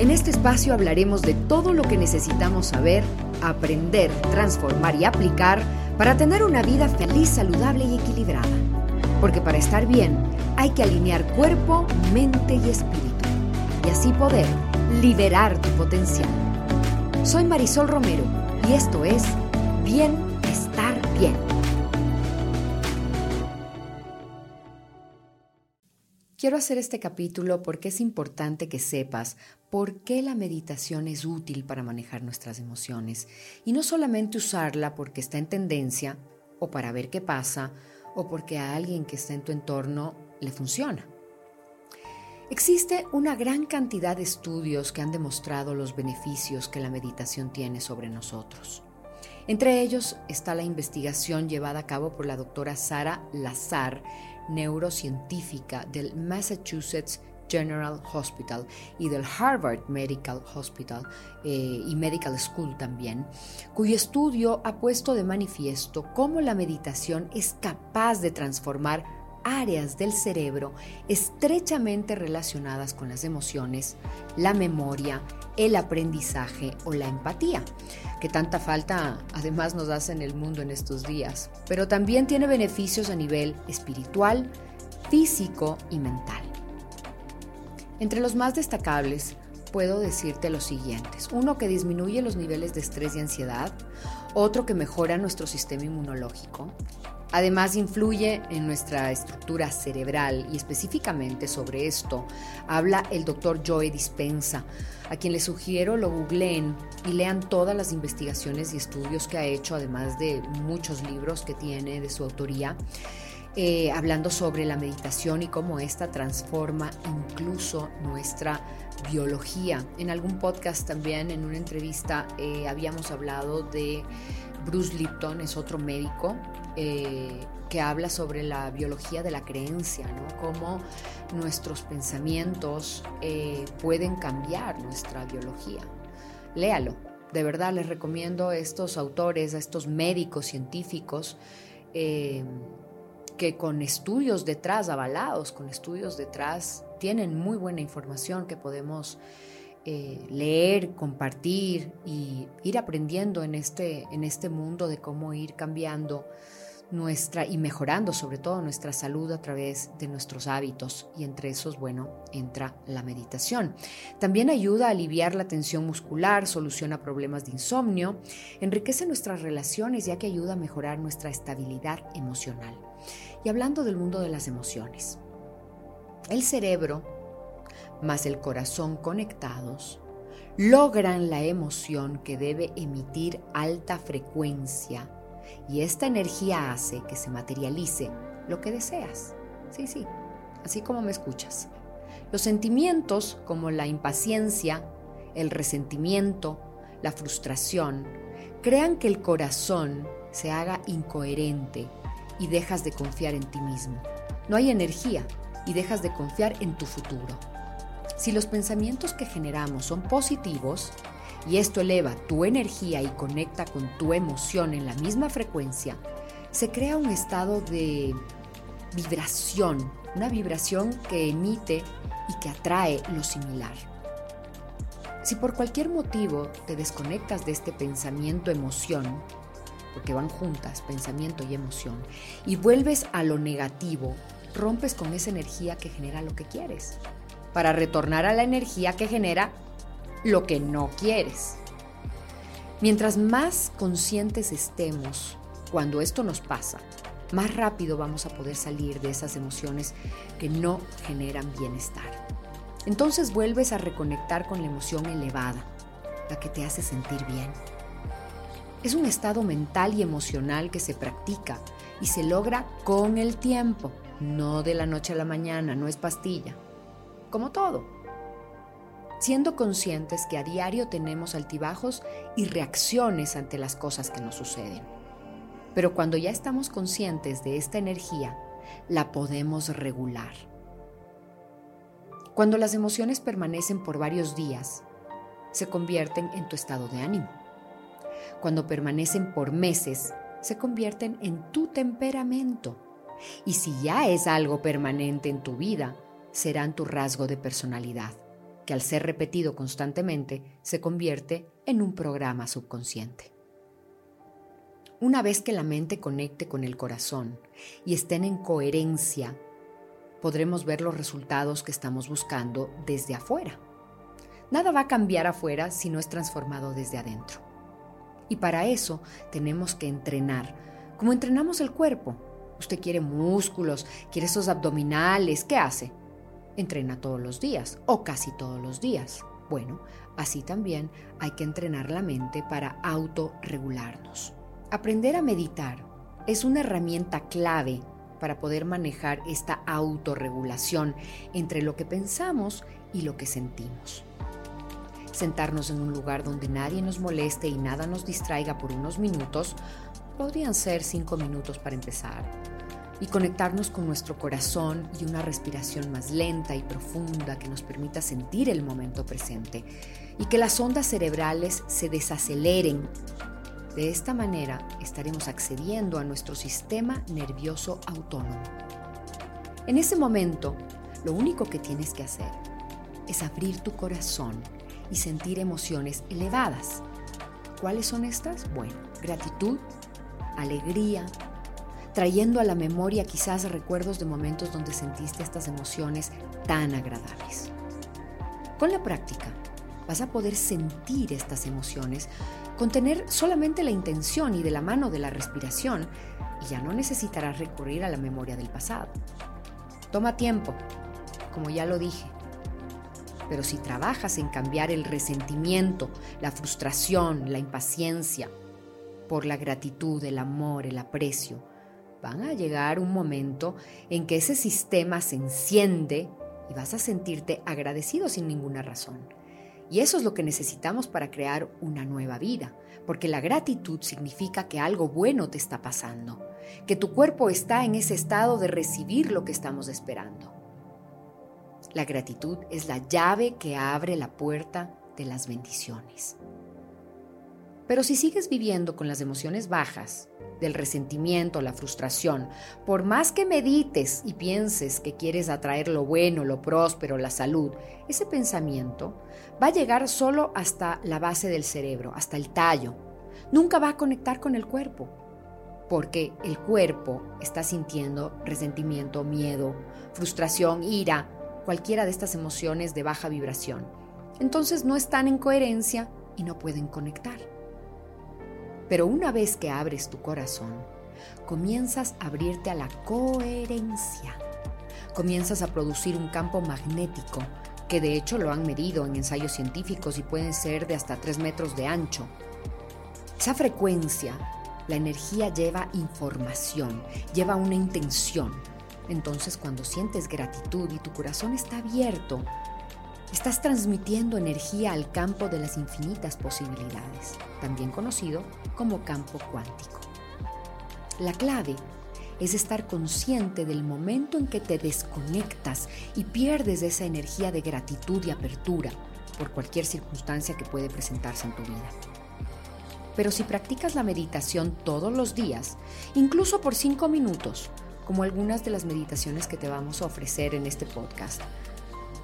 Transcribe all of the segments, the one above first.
En este espacio hablaremos de todo lo que necesitamos saber, aprender, transformar y aplicar para tener una vida feliz, saludable y equilibrada. Porque para estar bien hay que alinear cuerpo, mente y espíritu. Y así poder liberar tu potencial. Soy Marisol Romero y esto es Bien Estar Bien. Quiero hacer este capítulo porque es importante que sepas por qué la meditación es útil para manejar nuestras emociones y no solamente usarla porque está en tendencia o para ver qué pasa o porque a alguien que está en tu entorno le funciona. Existe una gran cantidad de estudios que han demostrado los beneficios que la meditación tiene sobre nosotros. Entre ellos está la investigación llevada a cabo por la doctora Sara Lazar, neurocientífica del Massachusetts General Hospital y del Harvard Medical Hospital eh, y Medical School también, cuyo estudio ha puesto de manifiesto cómo la meditación es capaz de transformar áreas del cerebro estrechamente relacionadas con las emociones, la memoria, el aprendizaje o la empatía, que tanta falta además nos hace en el mundo en estos días, pero también tiene beneficios a nivel espiritual, físico y mental. Entre los más destacables puedo decirte los siguientes. Uno que disminuye los niveles de estrés y ansiedad, otro que mejora nuestro sistema inmunológico. Además influye en nuestra estructura cerebral y específicamente sobre esto habla el doctor Joe Dispensa, a quien le sugiero lo googleen y lean todas las investigaciones y estudios que ha hecho, además de muchos libros que tiene de su autoría. Eh, hablando sobre la meditación y cómo esta transforma incluso nuestra biología. En algún podcast también, en una entrevista, eh, habíamos hablado de Bruce Lipton, es otro médico. Eh, que habla sobre la biología de la creencia, ¿no? cómo nuestros pensamientos pueden cambiar nuestra biología. Léalo, de verdad les recomiendo a estos autores, a estos médicos científicos, que con estudios detrás, avalados con estudios detrás, tienen muy buena información que podemos eh, leer, compartir y ir aprendiendo en este, en este mundo de cómo ir cambiando nuestra y mejorando sobre todo nuestra salud a través de nuestros hábitos y entre esos, bueno, entra la meditación. También ayuda a aliviar la tensión muscular, soluciona problemas de insomnio, enriquece nuestras relaciones ya que ayuda a mejorar nuestra estabilidad emocional. Y hablando del mundo de las emociones, el cerebro más el corazón conectados logran la emoción que debe emitir alta frecuencia y esta energía hace que se materialice lo que deseas. Sí, sí, así como me escuchas. Los sentimientos como la impaciencia, el resentimiento, la frustración, crean que el corazón se haga incoherente y dejas de confiar en ti mismo. No hay energía y dejas de confiar en tu futuro. Si los pensamientos que generamos son positivos y esto eleva tu energía y conecta con tu emoción en la misma frecuencia, se crea un estado de vibración, una vibración que emite y que atrae lo similar. Si por cualquier motivo te desconectas de este pensamiento-emoción, porque van juntas, pensamiento y emoción, y vuelves a lo negativo, rompes con esa energía que genera lo que quieres, para retornar a la energía que genera lo que no quieres. Mientras más conscientes estemos cuando esto nos pasa, más rápido vamos a poder salir de esas emociones que no generan bienestar. Entonces vuelves a reconectar con la emoción elevada, la que te hace sentir bien es un estado mental y emocional que se practica y se logra con el tiempo, no de la noche a la mañana, no es pastilla, como todo. Siendo conscientes que a diario tenemos altibajos y reacciones ante las cosas que nos suceden. Pero cuando ya estamos conscientes de esta energía, la podemos regular. Cuando las emociones permanecen por varios días, se convierten en tu estado de ánimo cuando permanecen por meses, se convierten en tu temperamento. Y si ya es algo permanente en tu vida, serán tu rasgo de personalidad, que al ser repetido constantemente se convierte en un programa subconsciente. Una vez que la mente conecte con el corazón y estén en coherencia, podremos ver los resultados que estamos buscando desde afuera. Nada va a cambiar afuera si no es transformado desde adentro. Y para eso tenemos que entrenar, como entrenamos el cuerpo. Usted quiere músculos, quiere esos abdominales, ¿qué hace? Entrena todos los días o casi todos los días. Bueno, así también hay que entrenar la mente para autorregularnos. Aprender a meditar es una herramienta clave para poder manejar esta autorregulación entre lo que pensamos y lo que sentimos. Sentarnos en un lugar donde nadie nos moleste y nada nos distraiga por unos minutos, podrían ser cinco minutos para empezar, y conectarnos con nuestro corazón y una respiración más lenta y profunda que nos permita sentir el momento presente y que las ondas cerebrales se desaceleren de esta manera estaremos accediendo a nuestro sistema nervioso autónomo. En ese momento, lo único que tienes que hacer es abrir tu corazón y sentir emociones elevadas. ¿Cuáles son estas? Bueno, gratitud, alegría, trayendo a la memoria quizás recuerdos de momentos donde sentiste estas emociones tan agradables. Con la práctica, vas a poder sentir estas emociones con tener solamente la intención y de la mano de la respiración, y ya no necesitarás recurrir a la memoria del pasado. Toma tiempo, como ya lo dije, pero si trabajas en cambiar el resentimiento, la frustración, la impaciencia, por la gratitud, el amor, el aprecio, van a llegar un momento en que ese sistema se enciende y vas a sentirte agradecido sin ninguna razón. Y eso es lo que necesitamos para crear una nueva vida, porque la gratitud significa que algo bueno te está pasando, que tu cuerpo está en ese estado de recibir lo que estamos esperando. La gratitud es la llave que abre la puerta de las bendiciones. Pero si sigues viviendo con las emociones bajas, del resentimiento, la frustración, por más que medites y pienses que quieres atraer lo bueno, lo próspero, la salud, ese pensamiento va a llegar solo hasta la base del cerebro, hasta el tallo. Nunca va a conectar con el cuerpo, porque el cuerpo está sintiendo resentimiento, miedo, frustración, ira, cualquiera de estas emociones de baja vibración. Entonces no están en coherencia y no pueden conectar. Pero una vez que abres tu corazón, comienzas a abrirte a la coherencia. Comienzas a producir un campo magnético, que de hecho lo han medido en ensayos científicos y pueden ser de hasta 3 metros de ancho. Esa frecuencia, la energía lleva información, lleva una intención. Entonces cuando sientes gratitud y tu corazón está abierto, Estás transmitiendo energía al campo de las infinitas posibilidades, también conocido como campo cuántico. La clave es estar consciente del momento en que te desconectas y pierdes esa energía de gratitud y apertura por cualquier circunstancia que puede presentarse en tu vida. Pero si practicas la meditación todos los días, incluso por cinco minutos, como algunas de las meditaciones que te vamos a ofrecer en este podcast,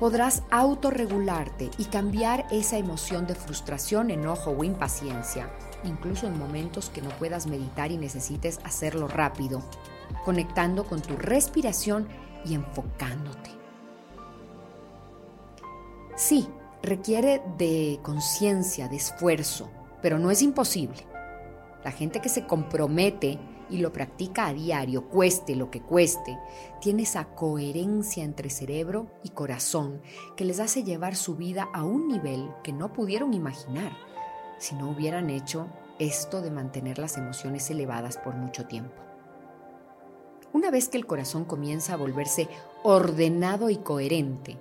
podrás autorregularte y cambiar esa emoción de frustración, enojo o impaciencia, incluso en momentos que no puedas meditar y necesites hacerlo rápido, conectando con tu respiración y enfocándote. Sí, requiere de conciencia, de esfuerzo, pero no es imposible. La gente que se compromete y lo practica a diario, cueste lo que cueste, tiene esa coherencia entre cerebro y corazón que les hace llevar su vida a un nivel que no pudieron imaginar si no hubieran hecho esto de mantener las emociones elevadas por mucho tiempo. Una vez que el corazón comienza a volverse ordenado y coherente,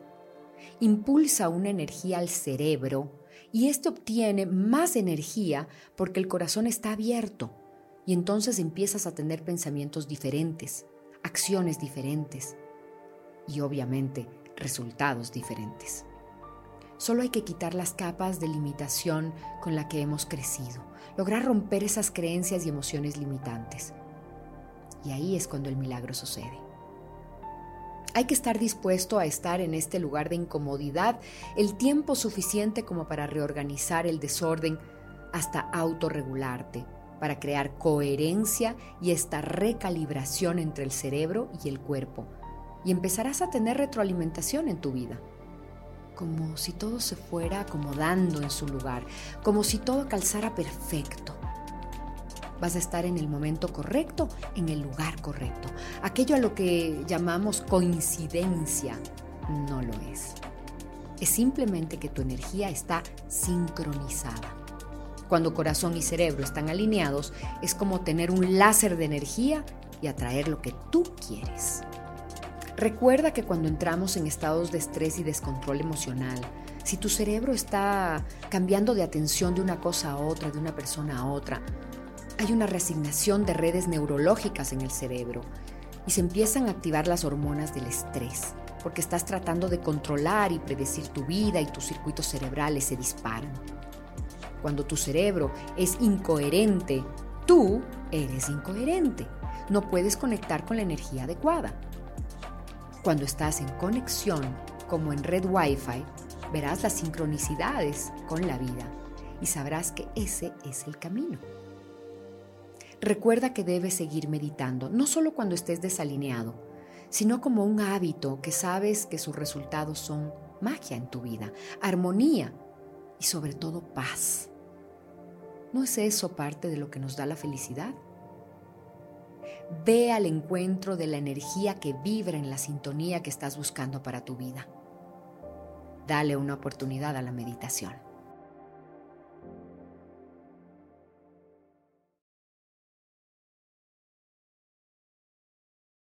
impulsa una energía al cerebro y éste obtiene más energía porque el corazón está abierto y entonces empiezas a tener pensamientos diferentes, acciones diferentes y obviamente resultados diferentes. Solo hay que quitar las capas de limitación con la que hemos crecido, lograr romper esas creencias y emociones limitantes. Y ahí es cuando el milagro sucede. Hay que estar dispuesto a estar en este lugar de incomodidad el tiempo suficiente como para reorganizar el desorden hasta autorregularte, para crear coherencia y esta recalibración entre el cerebro y el cuerpo. Y empezarás a tener retroalimentación en tu vida como si todo se fuera acomodando en su lugar, como si todo calzara perfecto. Vas a estar en el momento correcto, en el lugar correcto. Aquello a lo que llamamos coincidencia no lo es. Es simplemente que tu energía está sincronizada. Cuando corazón y cerebro están alineados, es como tener un láser de energía y atraer lo que tú quieres. Recuerda que cuando entramos en estados de estrés y descontrol emocional, si tu cerebro está cambiando de atención de una cosa a otra, de una persona a otra, hay una resignación de redes neurológicas en el cerebro y se empiezan a activar las hormonas del estrés, porque estás tratando de controlar y predecir tu vida y tus circuitos cerebrales se disparan. Cuando tu cerebro es incoherente, tú eres incoherente. No puedes conectar con la energía adecuada. Cuando estás en conexión, como en red Wi-Fi, verás las sincronicidades con la vida y sabrás que ese es el camino. Recuerda que debes seguir meditando, no solo cuando estés desalineado, sino como un hábito que sabes que sus resultados son magia en tu vida, armonía y sobre todo paz. ¿No es eso parte de lo que nos da la felicidad? Ve al encuentro de la energía que vibra en la sintonía que estás buscando para tu vida. Dale una oportunidad a la meditación.